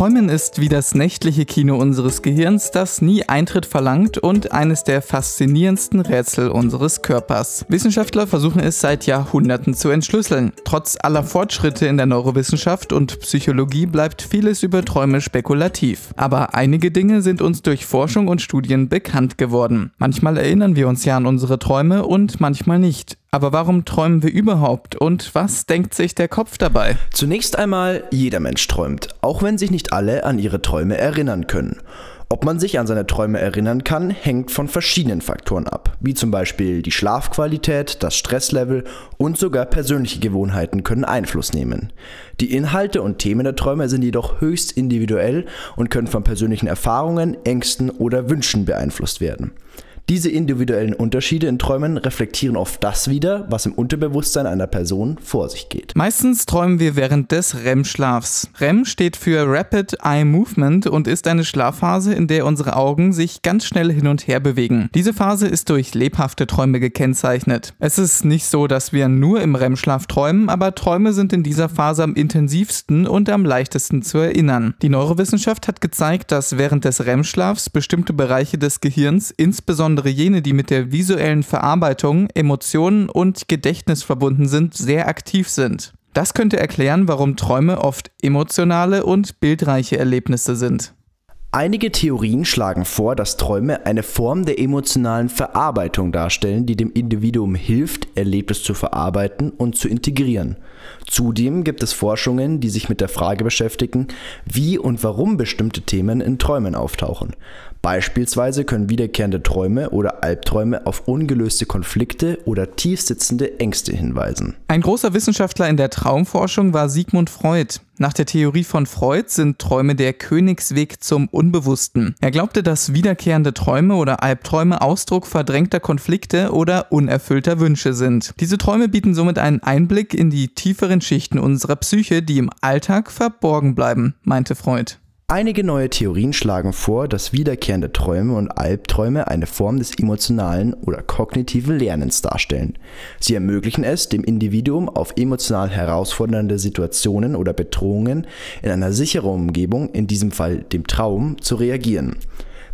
Träumen ist wie das nächtliche Kino unseres Gehirns, das nie Eintritt verlangt und eines der faszinierendsten Rätsel unseres Körpers. Wissenschaftler versuchen es seit Jahrhunderten zu entschlüsseln. Trotz aller Fortschritte in der Neurowissenschaft und Psychologie bleibt vieles über Träume spekulativ. Aber einige Dinge sind uns durch Forschung und Studien bekannt geworden. Manchmal erinnern wir uns ja an unsere Träume und manchmal nicht. Aber warum träumen wir überhaupt und was denkt sich der Kopf dabei? Zunächst einmal, jeder Mensch träumt, auch wenn sich nicht alle an ihre Träume erinnern können. Ob man sich an seine Träume erinnern kann, hängt von verschiedenen Faktoren ab, wie zum Beispiel die Schlafqualität, das Stresslevel und sogar persönliche Gewohnheiten können Einfluss nehmen. Die Inhalte und Themen der Träume sind jedoch höchst individuell und können von persönlichen Erfahrungen, Ängsten oder Wünschen beeinflusst werden. Diese individuellen Unterschiede in Träumen reflektieren oft das wieder, was im Unterbewusstsein einer Person vor sich geht. Meistens träumen wir während des REM-Schlafs. REM steht für Rapid Eye Movement und ist eine Schlafphase, in der unsere Augen sich ganz schnell hin und her bewegen. Diese Phase ist durch lebhafte Träume gekennzeichnet. Es ist nicht so, dass wir nur im REM-Schlaf träumen, aber Träume sind in dieser Phase am intensivsten und am leichtesten zu erinnern. Die Neurowissenschaft hat gezeigt, dass während des REM-Schlafs bestimmte Bereiche des Gehirns, insbesondere insbesondere jene, die mit der visuellen Verarbeitung, Emotionen und Gedächtnis verbunden sind, sehr aktiv sind. Das könnte erklären, warum Träume oft emotionale und bildreiche Erlebnisse sind. Einige Theorien schlagen vor, dass Träume eine Form der emotionalen Verarbeitung darstellen, die dem Individuum hilft, Erlebtes zu verarbeiten und zu integrieren. Zudem gibt es Forschungen, die sich mit der Frage beschäftigen, wie und warum bestimmte Themen in Träumen auftauchen. Beispielsweise können wiederkehrende Träume oder Albträume auf ungelöste Konflikte oder tiefsitzende Ängste hinweisen. Ein großer Wissenschaftler in der Traumforschung war Sigmund Freud. Nach der Theorie von Freud sind Träume der Königsweg zum Unbewussten. Er glaubte, dass wiederkehrende Träume oder Albträume Ausdruck verdrängter Konflikte oder unerfüllter Wünsche sind. Diese Träume bieten somit einen Einblick in die tieferen Schichten unserer Psyche, die im Alltag verborgen bleiben, meinte Freud. Einige neue Theorien schlagen vor, dass wiederkehrende Träume und Albträume eine Form des emotionalen oder kognitiven Lernens darstellen. Sie ermöglichen es, dem Individuum auf emotional herausfordernde Situationen oder Bedrohungen in einer sicheren Umgebung, in diesem Fall dem Traum, zu reagieren.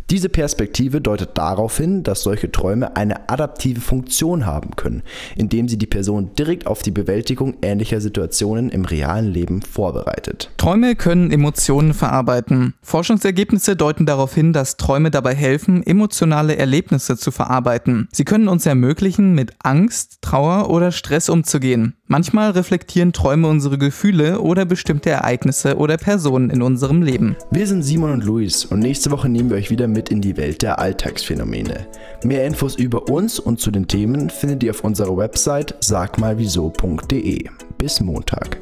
Diese Perspektive deutet darauf hin, dass solche Träume eine adaptive Funktion haben können, indem sie die Person direkt auf die Bewältigung ähnlicher Situationen im realen Leben vorbereitet. Träume können Emotionen verarbeiten. Forschungsergebnisse deuten darauf hin, dass Träume dabei helfen, emotionale Erlebnisse zu verarbeiten. Sie können uns ermöglichen, mit Angst, Trauer oder Stress umzugehen. Manchmal reflektieren Träume unsere Gefühle oder bestimmte Ereignisse oder Personen in unserem Leben. Wir sind Simon und Luis und nächste Woche nehmen wir euch wieder mit in die Welt der Alltagsphänomene. Mehr Infos über uns und zu den Themen findet ihr auf unserer Website sagmalwieso.de. Bis Montag.